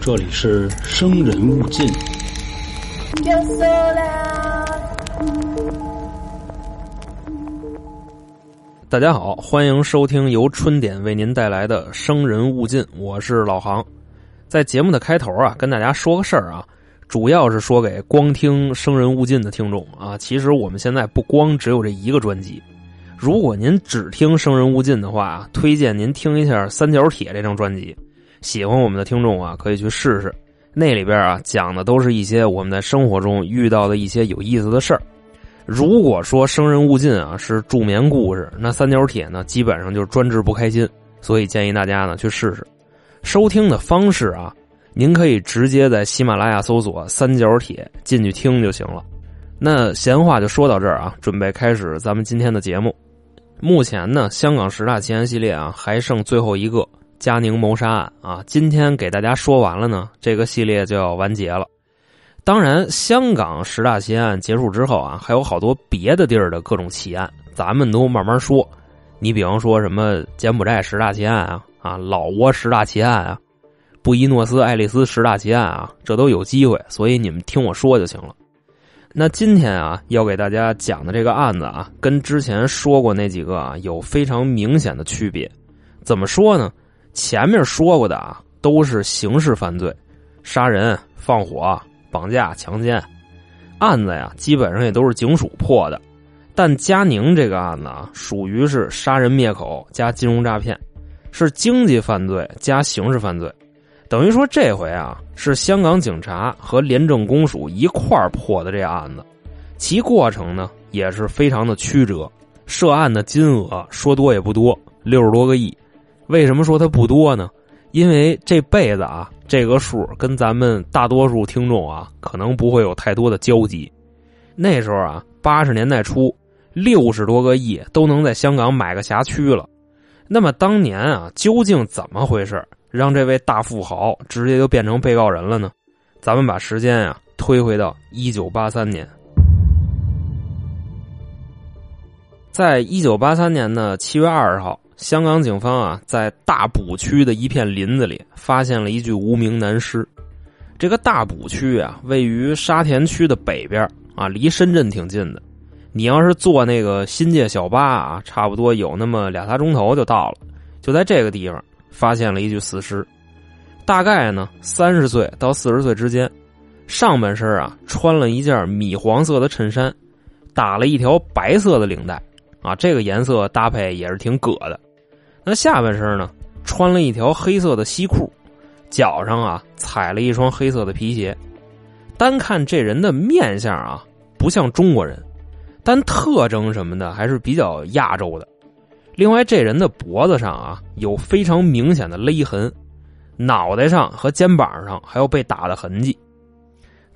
这里是生人勿近。大家好，欢迎收听由春点为您带来的《生人勿近》，我是老航。在节目的开头啊，跟大家说个事儿啊，主要是说给光听《生人勿近》的听众啊。其实我们现在不光只有这一个专辑，如果您只听《生人勿近》的话，推荐您听一下《三角铁》这张专辑。喜欢我们的听众啊，可以去试试。那里边啊，讲的都是一些我们在生活中遇到的一些有意思的事儿。如果说《生人勿近》啊是助眠故事，那《三角铁》呢，基本上就是专治不开心。所以建议大家呢去试试。收听的方式啊，您可以直接在喜马拉雅搜索“三角铁”进去听就行了。那闲话就说到这儿啊，准备开始咱们今天的节目。目前呢，香港十大奇案系列啊，还剩最后一个嘉宁谋杀案啊。今天给大家说完了呢，这个系列就要完结了。当然，香港十大奇案结束之后啊，还有好多别的地儿的各种奇案，咱们都慢慢说。你比方说什么柬埔寨十大奇案啊，啊，老挝十大奇案啊，布宜诺斯艾利斯十大奇案啊，这都有机会，所以你们听我说就行了。那今天啊，要给大家讲的这个案子啊，跟之前说过那几个啊，有非常明显的区别。怎么说呢？前面说过的啊，都是刑事犯罪，杀人、放火。绑架、强奸案子呀，基本上也都是警署破的。但佳宁这个案子啊，属于是杀人灭口加金融诈骗，是经济犯罪加刑事犯罪。等于说这回啊，是香港警察和廉政公署一块儿破的这案子。其过程呢，也是非常的曲折。涉案的金额说多也不多，六十多个亿。为什么说它不多呢？因为这辈子啊。这个数跟咱们大多数听众啊，可能不会有太多的交集。那时候啊，八十年代初，六十多个亿都能在香港买个辖区了。那么当年啊，究竟怎么回事，让这位大富豪直接就变成被告人了呢？咱们把时间啊推回到一九八三年，在一九八三年的七月二十号。香港警方啊，在大埔区的一片林子里发现了一具无名男尸。这个大埔区啊，位于沙田区的北边啊，离深圳挺近的。你要是坐那个新界小巴啊，差不多有那么俩仨钟头就到了。就在这个地方发现了一具死尸，大概呢三十岁到四十岁之间，上半身啊穿了一件米黄色的衬衫，打了一条白色的领带啊，这个颜色搭配也是挺葛的。那下半身呢，穿了一条黑色的西裤，脚上啊踩了一双黑色的皮鞋。单看这人的面相啊，不像中国人，但特征什么的还是比较亚洲的。另外，这人的脖子上啊有非常明显的勒痕，脑袋上和肩膀上还有被打的痕迹。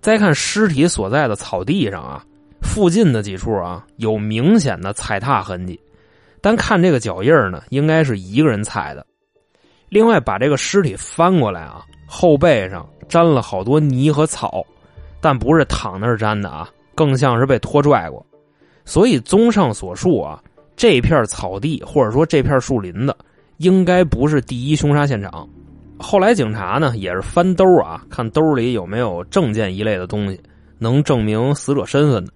再看尸体所在的草地上啊，附近的几处啊有明显的踩踏痕迹。但看这个脚印呢，应该是一个人踩的。另外，把这个尸体翻过来啊，后背上沾了好多泥和草，但不是躺那儿沾的啊，更像是被拖拽过。所以，综上所述啊，这片草地或者说这片树林子，应该不是第一凶杀现场。后来警察呢，也是翻兜啊，看兜里有没有证件一类的东西，能证明死者身份的，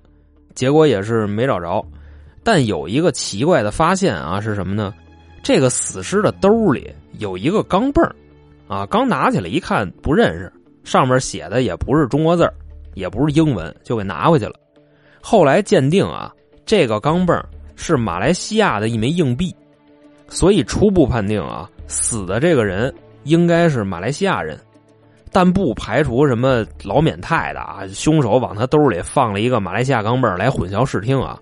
结果也是没找着。但有一个奇怪的发现啊，是什么呢？这个死尸的兜里有一个钢镚儿，啊，刚拿起来一看不认识，上面写的也不是中国字也不是英文，就给拿回去了。后来鉴定啊，这个钢镚儿是马来西亚的一枚硬币，所以初步判定啊，死的这个人应该是马来西亚人，但不排除什么老缅泰的啊，凶手往他兜里放了一个马来西亚钢镚儿来混淆视听啊。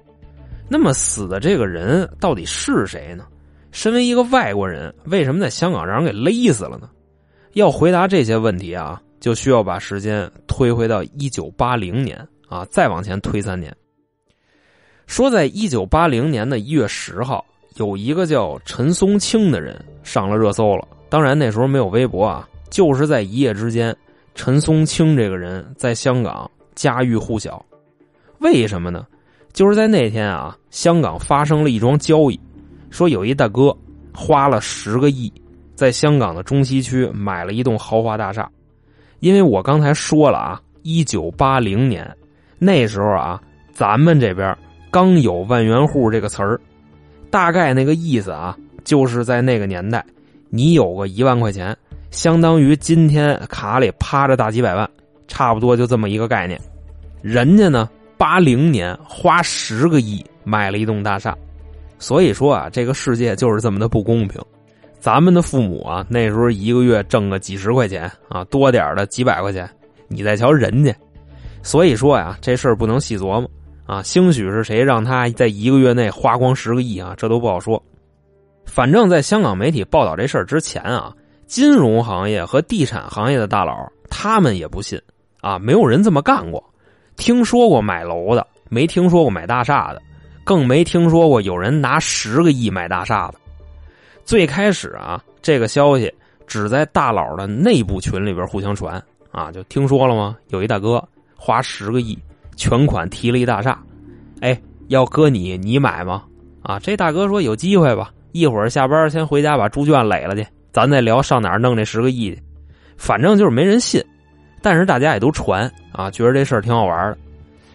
那么死的这个人到底是谁呢？身为一个外国人，为什么在香港让人给勒死了呢？要回答这些问题啊，就需要把时间推回到一九八零年啊，再往前推三年。说在一九八零年的一月十号，有一个叫陈松青的人上了热搜了。当然那时候没有微博啊，就是在一夜之间，陈松青这个人在香港家喻户晓。为什么呢？就是在那天啊，香港发生了一桩交易，说有一大哥花了十个亿，在香港的中西区买了一栋豪华大厦。因为我刚才说了啊，一九八零年那时候啊，咱们这边刚有万元户这个词儿，大概那个意思啊，就是在那个年代，你有个一万块钱，相当于今天卡里趴着大几百万，差不多就这么一个概念。人家呢，八零年花十个亿买了一栋大厦，所以说啊，这个世界就是这么的不公平。咱们的父母啊，那时候一个月挣个几十块钱啊，多点的几百块钱。你再瞧人家，所以说呀，这事儿不能细琢磨啊。兴许是谁让他在一个月内花光十个亿啊，这都不好说。反正，在香港媒体报道这事儿之前啊，金融行业和地产行业的大佬他们也不信啊，没有人这么干过。听说过买楼的，没听说过买大厦的，更没听说过有人拿十个亿买大厦的。最开始啊，这个消息只在大佬的内部群里边互相传啊，就听说了吗？有一大哥花十个亿全款提了一大厦，哎，要搁你，你买吗？啊，这大哥说有机会吧，一会儿下班先回家把猪圈垒了去，咱再聊上哪儿弄这十个亿去。反正就是没人信，但是大家也都传啊，觉得这事儿挺好玩的。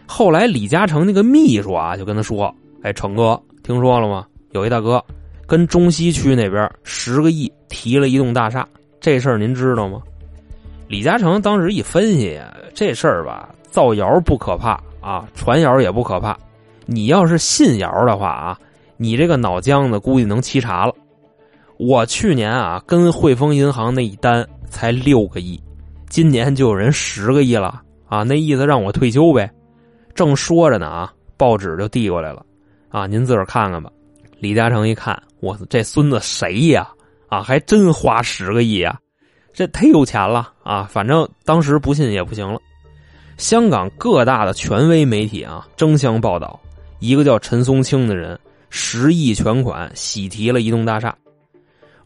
后来李嘉诚那个秘书啊，就跟他说：“哎，成哥，听说了吗？有一大哥。”跟中西区那边十个亿提了一栋大厦，这事儿您知道吗？李嘉诚当时一分析，这事儿吧，造谣不可怕啊，传谣也不可怕。你要是信谣的话啊，你这个脑浆子估计能沏茶了。我去年啊，跟汇丰银行那一单才六个亿，今年就有人十个亿了啊，那意思让我退休呗。正说着呢啊，报纸就递过来了啊，您自个儿看看吧。李嘉诚一看。我，这孙子谁呀？啊，还真花十个亿啊！这忒有钱了啊！反正当时不信也不行了。香港各大的权威媒体啊，争相报道一个叫陈松青的人十亿全款喜提了一栋大厦，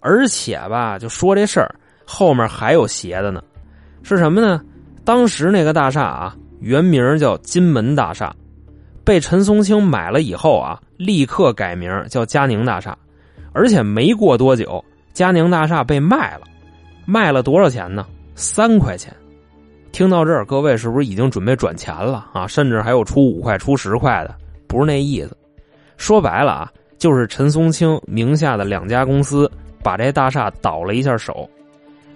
而且吧，就说这事儿后面还有邪的呢。是什么呢？当时那个大厦啊，原名叫金门大厦，被陈松青买了以后啊，立刻改名叫嘉宁大厦。而且没过多久，嘉宁大厦被卖了，卖了多少钱呢？三块钱。听到这儿，各位是不是已经准备转钱了啊？甚至还有出五块、出十块的？不是那意思。说白了啊，就是陈松青名下的两家公司把这大厦倒了一下手，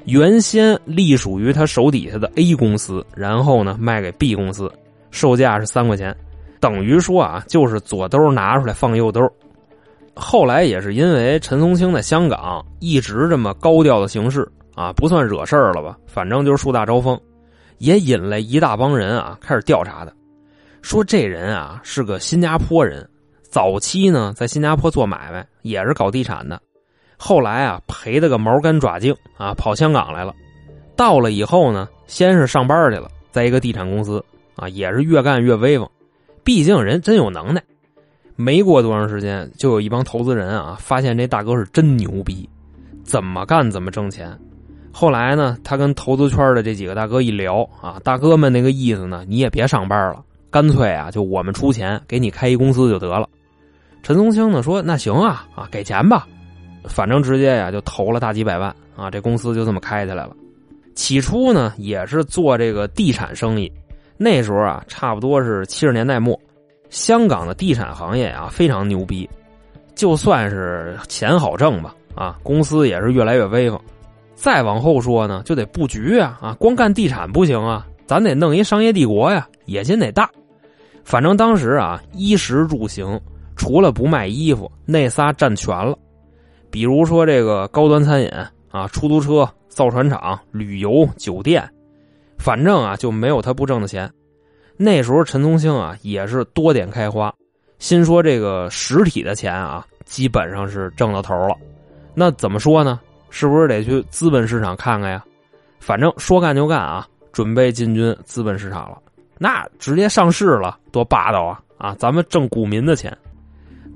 原先隶属于他手底下的 A 公司，然后呢卖给 B 公司，售价是三块钱，等于说啊，就是左兜拿出来放右兜。后来也是因为陈松青在香港一直这么高调的行事啊，不算惹事儿了吧？反正就是树大招风，也引来一大帮人啊开始调查他，说这人啊是个新加坡人，早期呢在新加坡做买卖，也是搞地产的，后来啊赔的个毛干爪净啊，跑香港来了。到了以后呢，先是上班去了，在一个地产公司啊，也是越干越威风，毕竟人真有能耐。没过多长时间，就有一帮投资人啊，发现这大哥是真牛逼，怎么干怎么挣钱。后来呢，他跟投资圈的这几个大哥一聊啊，大哥们那个意思呢，你也别上班了，干脆啊，就我们出钱给你开一公司就得了。陈松青呢说：“那行啊，啊给钱吧，反正直接呀就投了大几百万啊，这公司就这么开起来了。起初呢也是做这个地产生意，那时候啊差不多是七十年代末。”香港的地产行业啊非常牛逼，就算是钱好挣吧，啊，公司也是越来越威风。再往后说呢，就得布局啊，啊，光干地产不行啊，咱得弄一商业帝国呀，野心得大。反正当时啊，衣食住行除了不卖衣服，那仨占全了。比如说这个高端餐饮啊，出租车、造船厂、旅游、酒店，反正啊就没有他不挣的钱。那时候陈宗兴啊也是多点开花，心说这个实体的钱啊基本上是挣到头了，那怎么说呢？是不是得去资本市场看看呀？反正说干就干啊，准备进军资本市场了。那直接上市了，多霸道啊！啊，咱们挣股民的钱。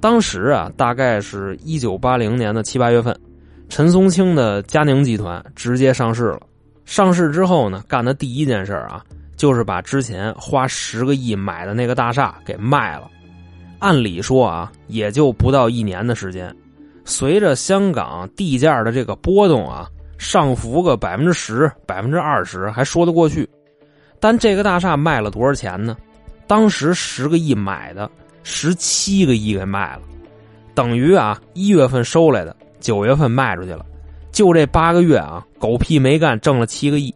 当时啊，大概是一九八零年的七八月份，陈松青的嘉宁集团直接上市了。上市之后呢，干的第一件事啊。就是把之前花十个亿买的那个大厦给卖了，按理说啊，也就不到一年的时间，随着香港地价的这个波动啊，上浮个百分之十、百分之二十还说得过去。但这个大厦卖了多少钱呢？当时十个亿买的，十七个亿给卖了，等于啊一月份收来的，九月份卖出去了，就这八个月啊，狗屁没干，挣了七个亿。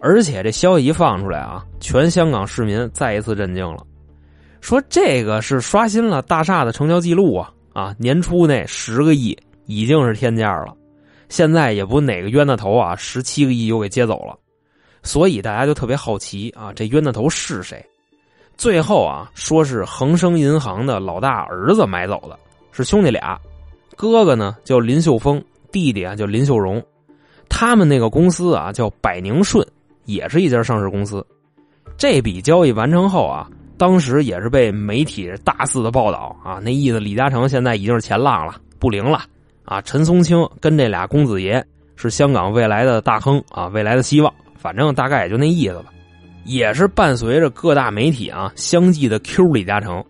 而且这消息一放出来啊，全香港市民再一次震惊了，说这个是刷新了大厦的成交记录啊啊！年初那十个亿已经是天价了，现在也不哪个冤大头啊，十七个亿又给接走了，所以大家就特别好奇啊，这冤大头是谁？最后啊，说是恒生银行的老大儿子买走的，是兄弟俩，哥哥呢叫林秀峰，弟弟啊叫林秀荣，他们那个公司啊叫百宁顺，也是一家上市公司。这笔交易完成后啊，当时也是被媒体大肆的报道啊，那意思李嘉诚现在已经是前浪了，不灵了啊。陈松青跟这俩公子爷是香港未来的大亨啊，未来的希望，反正大概也就那意思吧。也是伴随着各大媒体啊相继的 Q 李嘉诚，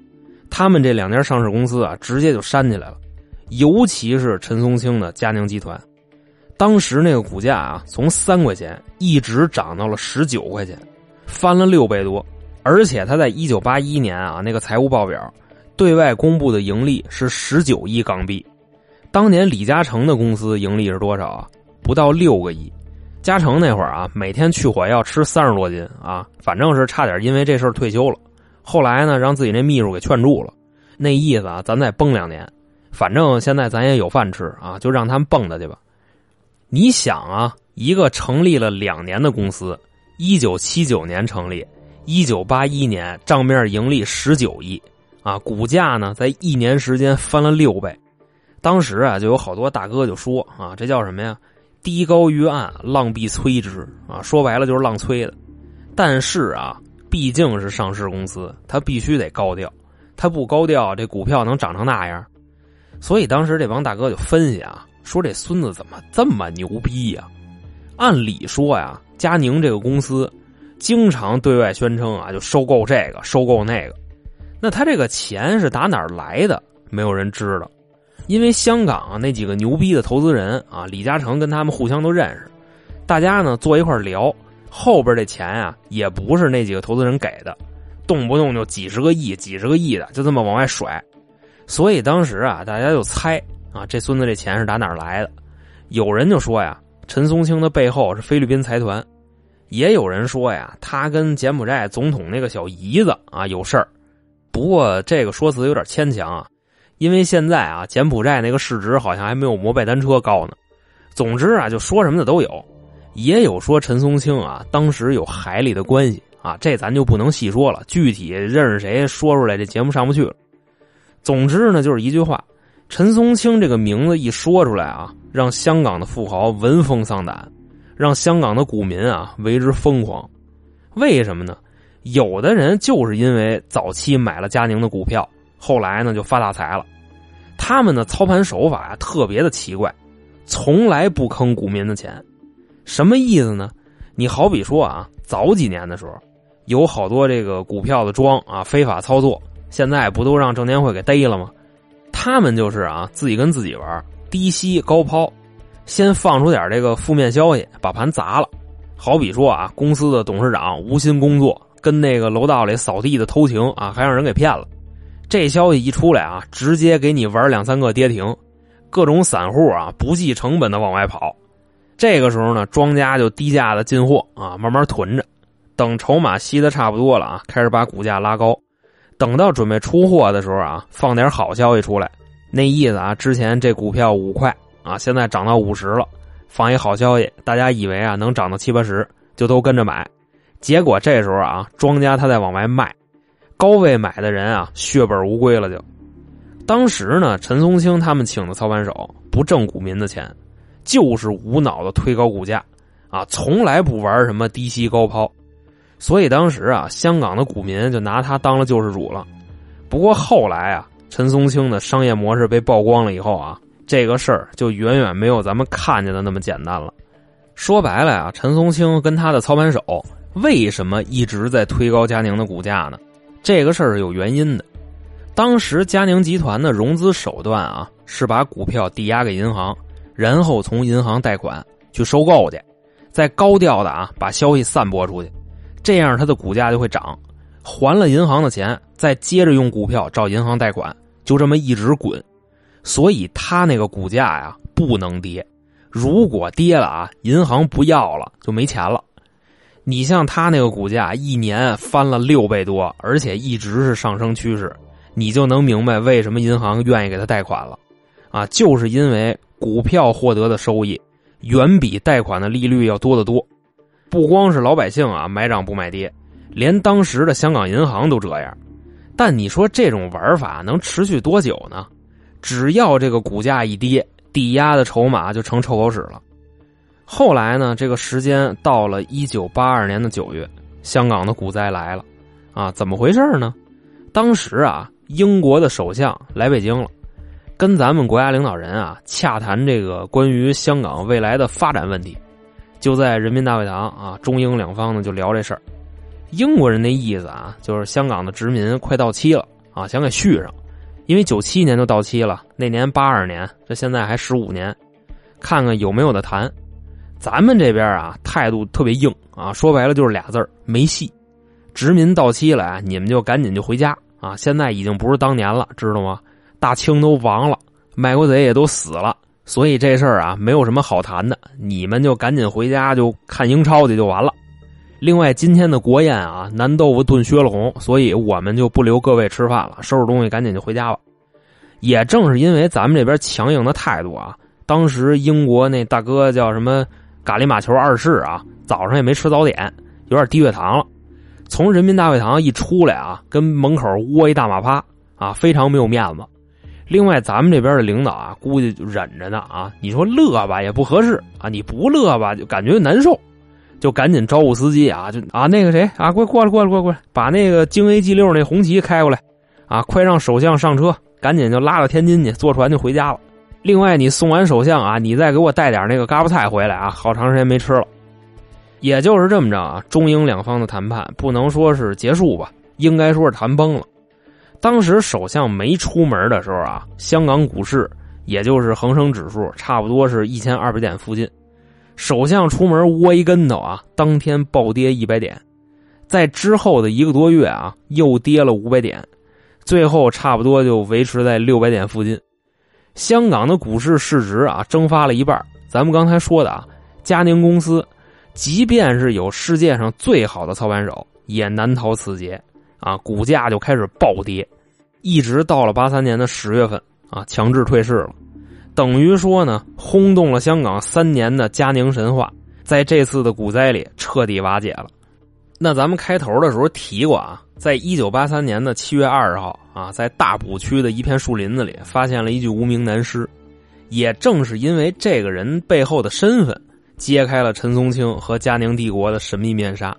他们这两家上市公司啊直接就煽起来了，尤其是陈松青的佳宁集团，当时那个股价啊从三块钱一直涨到了十九块钱，翻了六倍多，而且他在一九八一年啊那个财务报表对外公布的盈利是十九亿港币，当年李嘉诚的公司盈利是多少啊？不到六个亿。嘉诚那会儿啊，每天去火药吃三十多斤啊，反正是差点因为这事儿退休了。后来呢，让自己那秘书给劝住了，那意思啊，咱再蹦两年，反正现在咱也有饭吃啊，就让他们蹦跶去吧。你想啊，一个成立了两年的公司，一九七九年成立，一九八一年账面盈利十九亿啊，股价呢在一年时间翻了六倍。当时啊，就有好多大哥就说啊，这叫什么呀？低高于岸，浪必摧之啊！说白了就是浪催的。但是啊，毕竟是上市公司，它必须得高调，它不高调，这股票能涨成那样？所以当时这帮大哥就分析啊，说这孙子怎么这么牛逼呀？按理说呀，佳宁这个公司经常对外宣称啊，就收购这个，收购那个，那他这个钱是打哪儿来的？没有人知道。因为香港啊那几个牛逼的投资人啊，李嘉诚跟他们互相都认识，大家呢坐一块聊，后边这钱啊也不是那几个投资人给的，动不动就几十个亿、几十个亿的就这么往外甩，所以当时啊大家就猜啊这孙子这钱是打哪儿来的，有人就说呀陈松青的背后是菲律宾财团，也有人说呀他跟柬埔寨总统那个小姨子啊有事儿，不过这个说辞有点牵强啊。因为现在啊，柬埔寨那个市值好像还没有摩拜单车高呢。总之啊，就说什么的都有，也有说陈松青啊当时有海里的关系啊，这咱就不能细说了。具体认识谁说出来，这节目上不去了。总之呢，就是一句话：陈松青这个名字一说出来啊，让香港的富豪闻风丧胆，让香港的股民啊为之疯狂。为什么呢？有的人就是因为早期买了佳宁的股票。后来呢，就发大财了。他们的操盘手法呀，特别的奇怪，从来不坑股民的钱。什么意思呢？你好比说啊，早几年的时候，有好多这个股票的庄啊，非法操作，现在不都让证监会给逮了吗？他们就是啊，自己跟自己玩，低吸高抛，先放出点这个负面消息，把盘砸了。好比说啊，公司的董事长无心工作，跟那个楼道里扫地的偷情啊，还让人给骗了。这消息一出来啊，直接给你玩两三个跌停，各种散户啊不计成本的往外跑。这个时候呢，庄家就低价的进货啊，慢慢囤着，等筹码吸的差不多了啊，开始把股价拉高。等到准备出货的时候啊，放点好消息出来，那意思啊，之前这股票五块啊，现在涨到五十了，放一好消息，大家以为啊能涨到七八十，就都跟着买。结果这时候啊，庄家他在往外卖。高位买的人啊，血本无归了。就当时呢，陈松青他们请的操盘手不挣股民的钱，就是无脑的推高股价啊，从来不玩什么低吸高抛。所以当时啊，香港的股民就拿他当了救世主了。不过后来啊，陈松青的商业模式被曝光了以后啊，这个事儿就远远没有咱们看见的那么简单了。说白了啊，陈松青跟他的操盘手为什么一直在推高佳宁的股价呢？这个事儿是有原因的，当时佳宁集团的融资手段啊是把股票抵押给银行，然后从银行贷款去收购去，再高调的啊把消息散播出去，这样它的股价就会涨。还了银行的钱，再接着用股票找银行贷款，就这么一直滚。所以他那个股价呀不能跌，如果跌了啊，银行不要了就没钱了。你像他那个股价一年翻了六倍多，而且一直是上升趋势，你就能明白为什么银行愿意给他贷款了。啊，就是因为股票获得的收益远比贷款的利率要多得多。不光是老百姓啊买涨不买跌，连当时的香港银行都这样。但你说这种玩法能持续多久呢？只要这个股价一跌，抵押的筹码就成臭狗屎了。后来呢，这个时间到了一九八二年的九月，香港的股灾来了。啊，怎么回事呢？当时啊，英国的首相来北京了，跟咱们国家领导人啊洽谈这个关于香港未来的发展问题。就在人民大会堂啊，中英两方呢就聊这事儿。英国人那意思啊，就是香港的殖民快到期了啊，想给续上。因为九七年就到期了，那年八二年，这现在还十五年，看看有没有的谈。咱们这边啊，态度特别硬啊，说白了就是俩字儿没戏。殖民到期了，你们就赶紧就回家啊！现在已经不是当年了，知道吗？大清都亡了，卖国贼也都死了，所以这事儿啊，没有什么好谈的。你们就赶紧回家就看英超去就完了。另外，今天的国宴啊，南豆腐炖削了红，所以我们就不留各位吃饭了，收拾东西赶紧就回家吧。也正是因为咱们这边强硬的态度啊，当时英国那大哥叫什么咖喱马球二世啊，早上也没吃早点，有点低血糖了，从人民大会堂一出来啊，跟门口窝一大马趴啊，非常没有面子。另外，咱们这边的领导啊，估计就忍着呢啊，你说乐吧也不合适啊，你不乐吧就感觉难受。就赶紧招呼司机啊，就啊那个谁啊，快过来过来过来过来，把那个京 A G 六那红旗开过来，啊，快让首相上车，赶紧就拉到天津去，坐船就回家了。另外，你送完首相啊，你再给我带点那个嘎巴菜回来啊，好长时间没吃了。也就是这么着啊，中英两方的谈判不能说是结束吧，应该说是谈崩了。当时首相没出门的时候啊，香港股市也就是恒生指数差不多是一千二百点附近。首相出门窝一跟头啊，当天暴跌一百点，在之后的一个多月啊，又跌了五百点，最后差不多就维持在六百点附近。香港的股市市值啊，蒸发了一半。咱们刚才说的啊，佳宁公司，即便是有世界上最好的操盘手，也难逃此劫啊，股价就开始暴跌，一直到了八三年的十月份啊，强制退市了。等于说呢，轰动了香港三年的嘉宁神话，在这次的股灾里彻底瓦解了。那咱们开头的时候提过啊，在一九八三年的七月二十号啊，在大埔区的一片树林子里发现了一具无名男尸。也正是因为这个人背后的身份，揭开了陈松青和嘉宁帝国的神秘面纱。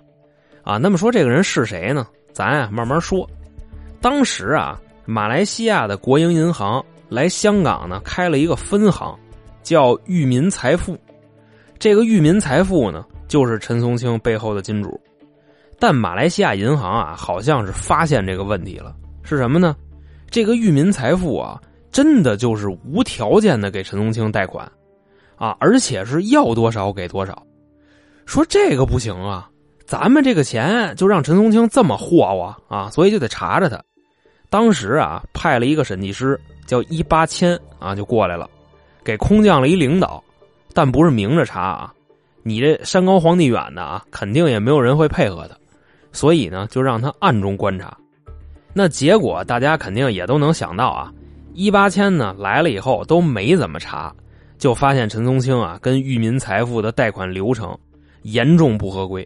啊，那么说这个人是谁呢？咱啊慢慢说。当时啊，马来西亚的国营银行。来香港呢，开了一个分行，叫裕民财富。这个裕民财富呢，就是陈松青背后的金主。但马来西亚银行啊，好像是发现这个问题了，是什么呢？这个裕民财富啊，真的就是无条件的给陈松青贷款，啊，而且是要多少给多少。说这个不行啊，咱们这个钱就让陈松青这么霍霍啊，所以就得查查他。当时啊，派了一个审计师。叫一八千啊，就过来了，给空降了一领导，但不是明着查啊，你这山高皇帝远的啊，肯定也没有人会配合他，所以呢，就让他暗中观察。那结果大家肯定也都能想到啊，一八千呢来了以后都没怎么查，就发现陈松青啊跟裕民财富的贷款流程严重不合规，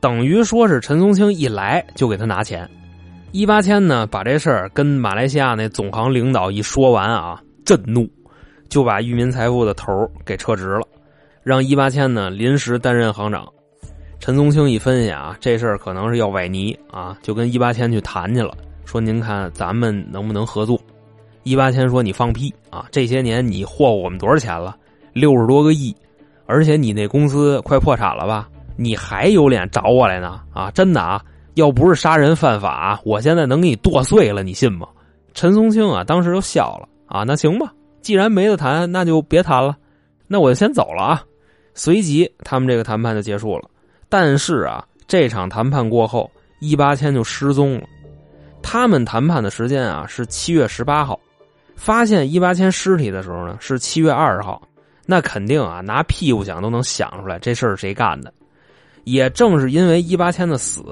等于说是陈松青一来就给他拿钱。一八千呢，把这事儿跟马来西亚那总行领导一说完啊，震怒，就把裕民财富的头给撤职了，让一八千呢临时担任行长。陈松青一分析啊，这事儿可能是要崴泥啊，就跟一八千去谈去了，说您看咱们能不能合作？一八千说你放屁啊，这些年你霍霍我们多少钱了？六十多个亿，而且你那公司快破产了吧？你还有脸找我来呢？啊，真的啊！要不是杀人犯法，我现在能给你剁碎了，你信吗？陈松青啊，当时就笑了啊，那行吧，既然没得谈，那就别谈了，那我就先走了啊。随即，他们这个谈判就结束了。但是啊，这场谈判过后，一八千就失踪了。他们谈判的时间啊是七月十八号，发现一八千尸体的时候呢是七月二十号。那肯定啊，拿屁股想都能想出来这事儿谁干的。也正是因为一八千的死，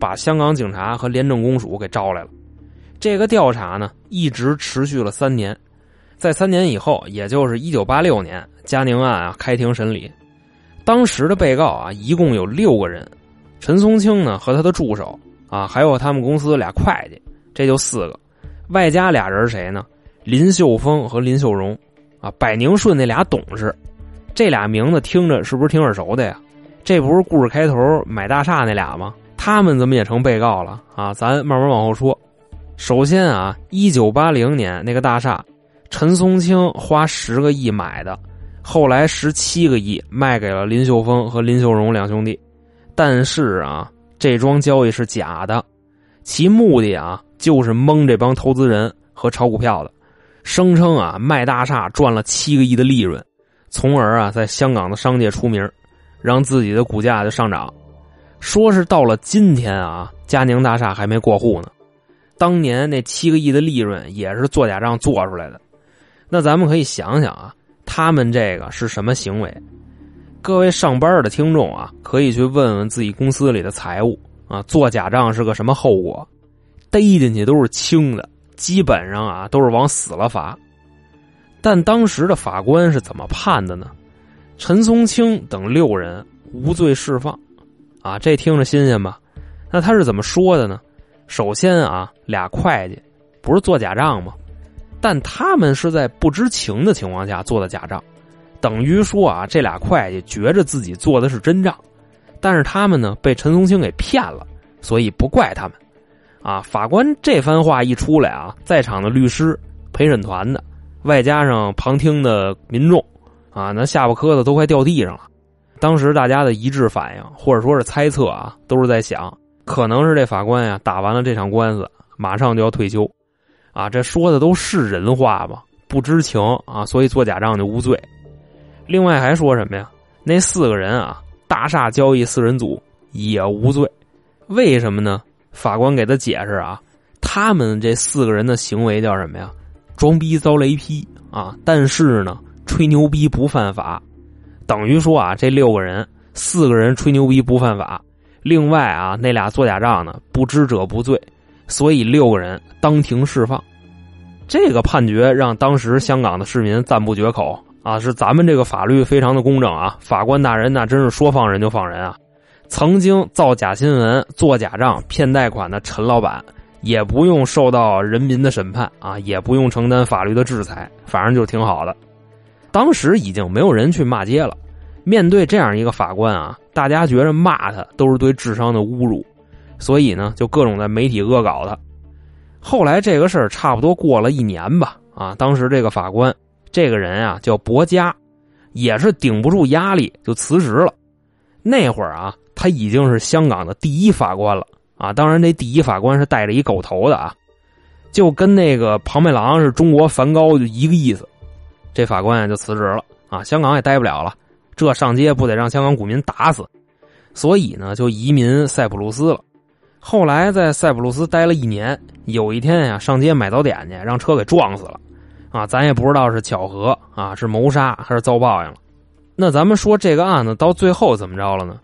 把香港警察和廉政公署给招来了。这个调查呢一直持续了三年，在三年以后，也就是一九八六年，嘉宁案啊开庭审理。当时的被告啊一共有六个人，陈松青呢和他的助手啊，还有他们公司俩会计，这就四个，外加俩人谁呢？林秀峰和林秀荣。啊，百宁顺那俩董事，这俩名字听着是不是挺耳熟的呀？这不是故事开头买大厦那俩吗？他们怎么也成被告了啊？咱慢慢往后说。首先啊，一九八零年那个大厦，陈松青花十个亿买的，后来十七个亿卖给了林秀峰和林秀荣两兄弟。但是啊，这桩交易是假的，其目的啊就是蒙这帮投资人和炒股票的。声称啊卖大厦赚了七个亿的利润，从而啊在香港的商界出名，让自己的股价就上涨。说是到了今天啊，嘉宁大厦还没过户呢。当年那七个亿的利润也是做假账做出来的。那咱们可以想想啊，他们这个是什么行为？各位上班的听众啊，可以去问问自己公司里的财务啊，做假账是个什么后果？逮进去都是轻的。基本上啊都是往死了罚，但当时的法官是怎么判的呢？陈松青等六人无罪释放，啊，这听着新鲜吧？那他是怎么说的呢？首先啊，俩会计不是做假账吗？但他们是在不知情的情况下做的假账，等于说啊，这俩会计觉着自己做的是真账，但是他们呢被陈松青给骗了，所以不怪他们。啊！法官这番话一出来啊，在场的律师、陪审团的，外加上旁听的民众，啊，那下巴磕的都快掉地上了。当时大家的一致反应，或者说是猜测啊，都是在想，可能是这法官呀打完了这场官司，马上就要退休。啊，这说的都是人话吧？不知情啊，所以做假账就无罪。另外还说什么呀？那四个人啊，大厦交易四人组也无罪。为什么呢？法官给他解释啊，他们这四个人的行为叫什么呀？装逼遭雷劈啊！但是呢，吹牛逼不犯法，等于说啊，这六个人四个人吹牛逼不犯法。另外啊，那俩做假账呢，不知者不罪，所以六个人当庭释放。这个判决让当时香港的市民赞不绝口啊！是咱们这个法律非常的公正啊！法官大人那真是说放人就放人啊！曾经造假新闻、做假账、骗贷款的陈老板，也不用受到人民的审判啊，也不用承担法律的制裁，反正就挺好的。当时已经没有人去骂街了。面对这样一个法官啊，大家觉着骂他都是对智商的侮辱，所以呢，就各种在媒体恶搞他。后来这个事儿差不多过了一年吧，啊，当时这个法官，这个人啊叫博嘉，也是顶不住压力就辞职了。那会儿啊。他已经是香港的第一法官了啊！当然，这第一法官是带着一狗头的啊，就跟那个庞麦郎是中国梵高就一个意思。这法官就辞职了啊，香港也待不了了，这上街不得让香港股民打死？所以呢，就移民塞浦路斯了。后来在塞浦路斯待了一年，有一天呀，上街买早点去，让车给撞死了啊！咱也不知道是巧合啊，是谋杀还是遭报应了。那咱们说这个案子到最后怎么着了呢？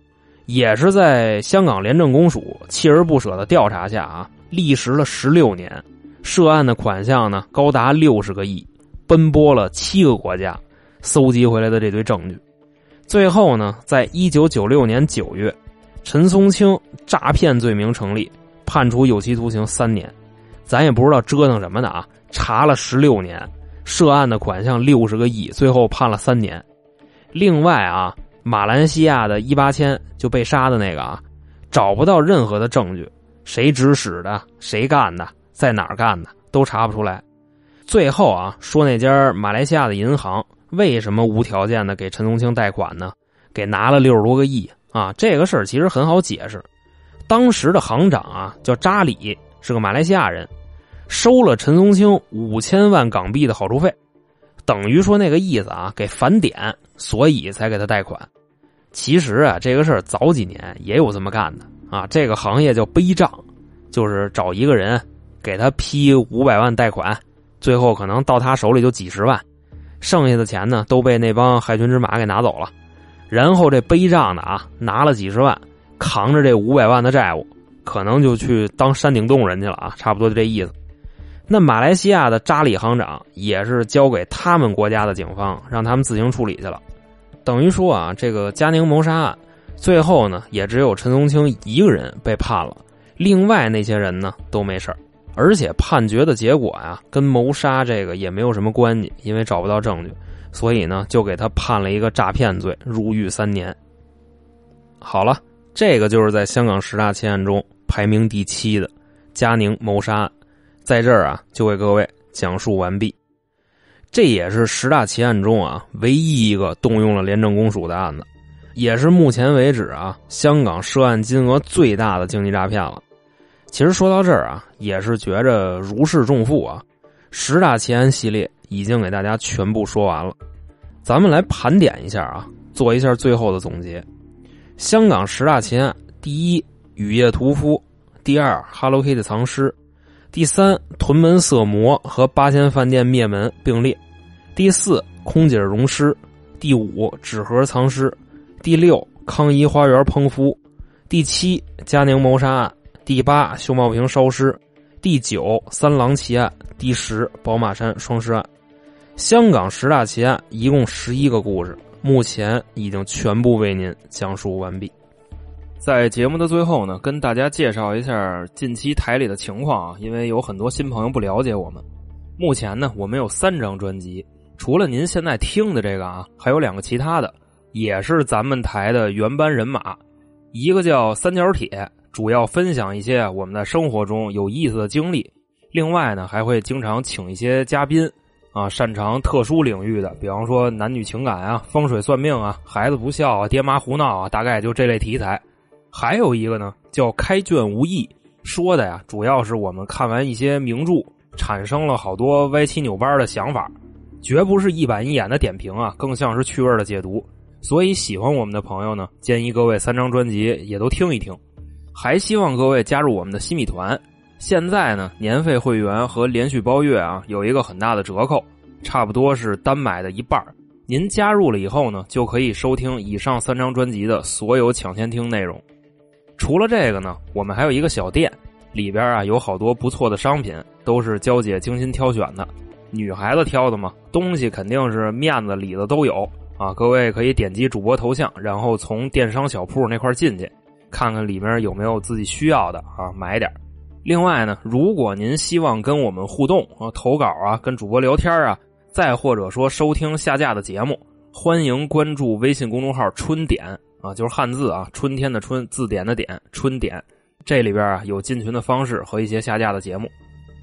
也是在香港廉政公署锲而不舍的调查下啊，历时了十六年，涉案的款项呢高达六十个亿，奔波了七个国家，搜集回来的这堆证据，最后呢，在一九九六年九月，陈松青诈骗罪名成立，判处有期徒刑三年。咱也不知道折腾什么的啊，查了十六年，涉案的款项六十个亿，最后判了三年。另外啊。马来西亚的一八千就被杀的那个啊，找不到任何的证据，谁指使的，谁干的，在哪儿干的，都查不出来。最后啊，说那家马来西亚的银行为什么无条件的给陈松青贷款呢？给拿了六十多个亿啊！这个事儿其实很好解释，当时的行长啊叫扎里，是个马来西亚人，收了陈松青五千万港币的好处费。等于说那个意思啊，给返点，所以才给他贷款。其实啊，这个事儿早几年也有这么干的啊。这个行业叫背账，就是找一个人给他批五百万贷款，最后可能到他手里就几十万，剩下的钱呢都被那帮害群之马给拿走了。然后这背账的啊，拿了几十万，扛着这五百万的债务，可能就去当山顶洞人去了啊，差不多就这意思。那马来西亚的扎里行长也是交给他们国家的警方，让他们自行处理去了。等于说啊，这个嘉宁谋杀案，最后呢，也只有陈松青一个人被判了，另外那些人呢都没事而且判决的结果呀，跟谋杀这个也没有什么关系，因为找不到证据，所以呢，就给他判了一个诈骗罪，入狱三年。好了，这个就是在香港十大奇案中排名第七的嘉宁谋杀案。在这儿啊，就为各位讲述完毕。这也是十大奇案中啊唯一一个动用了廉政公署的案子，也是目前为止啊香港涉案金额最大的经济诈骗了。其实说到这儿啊，也是觉着如释重负啊。十大奇案系列已经给大家全部说完了，咱们来盘点一下啊，做一下最后的总结。香港十大奇案：第一，雨夜屠夫；第二，Hello Kitty 藏尸。第三，屯门色魔和八仙饭店灭门并列；第四，空姐溶尸；第五，纸盒藏尸；第六，康怡花园烹夫；第七，嘉宁谋杀案；第八，秀茂坪烧尸；第九，三狼奇案；第十，宝马山双尸案。香港十大奇案一共十一个故事，目前已经全部为您讲述完毕。在节目的最后呢，跟大家介绍一下近期台里的情况啊，因为有很多新朋友不了解我们。目前呢，我们有三张专辑，除了您现在听的这个啊，还有两个其他的，也是咱们台的原班人马。一个叫三角铁，主要分享一些我们在生活中有意思的经历。另外呢，还会经常请一些嘉宾啊，擅长特殊领域的，比方说男女情感啊、风水算命啊、孩子不孝啊、爹妈胡闹啊，大概就这类题材。还有一个呢，叫开卷无益，说的呀，主要是我们看完一些名著，产生了好多歪七扭八的想法，绝不是一板一眼的点评啊，更像是趣味的解读。所以喜欢我们的朋友呢，建议各位三张专辑也都听一听。还希望各位加入我们的新米团，现在呢，年费会员和连续包月啊，有一个很大的折扣，差不多是单买的一半您加入了以后呢，就可以收听以上三张专辑的所有抢先听内容。除了这个呢，我们还有一个小店，里边啊有好多不错的商品，都是娇姐精心挑选的。女孩子挑的嘛，东西肯定是面子里子都有啊。各位可以点击主播头像，然后从电商小铺那块进去，看看里面有没有自己需要的啊，买点。另外呢，如果您希望跟我们互动啊，投稿啊，跟主播聊天啊，再或者说收听下架的节目，欢迎关注微信公众号“春点”。啊，就是汉字啊，春天的春，字典的典，春点，这里边啊有进群的方式和一些下架的节目。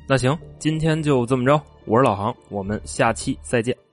那行，今天就这么着，我是老航，我们下期再见。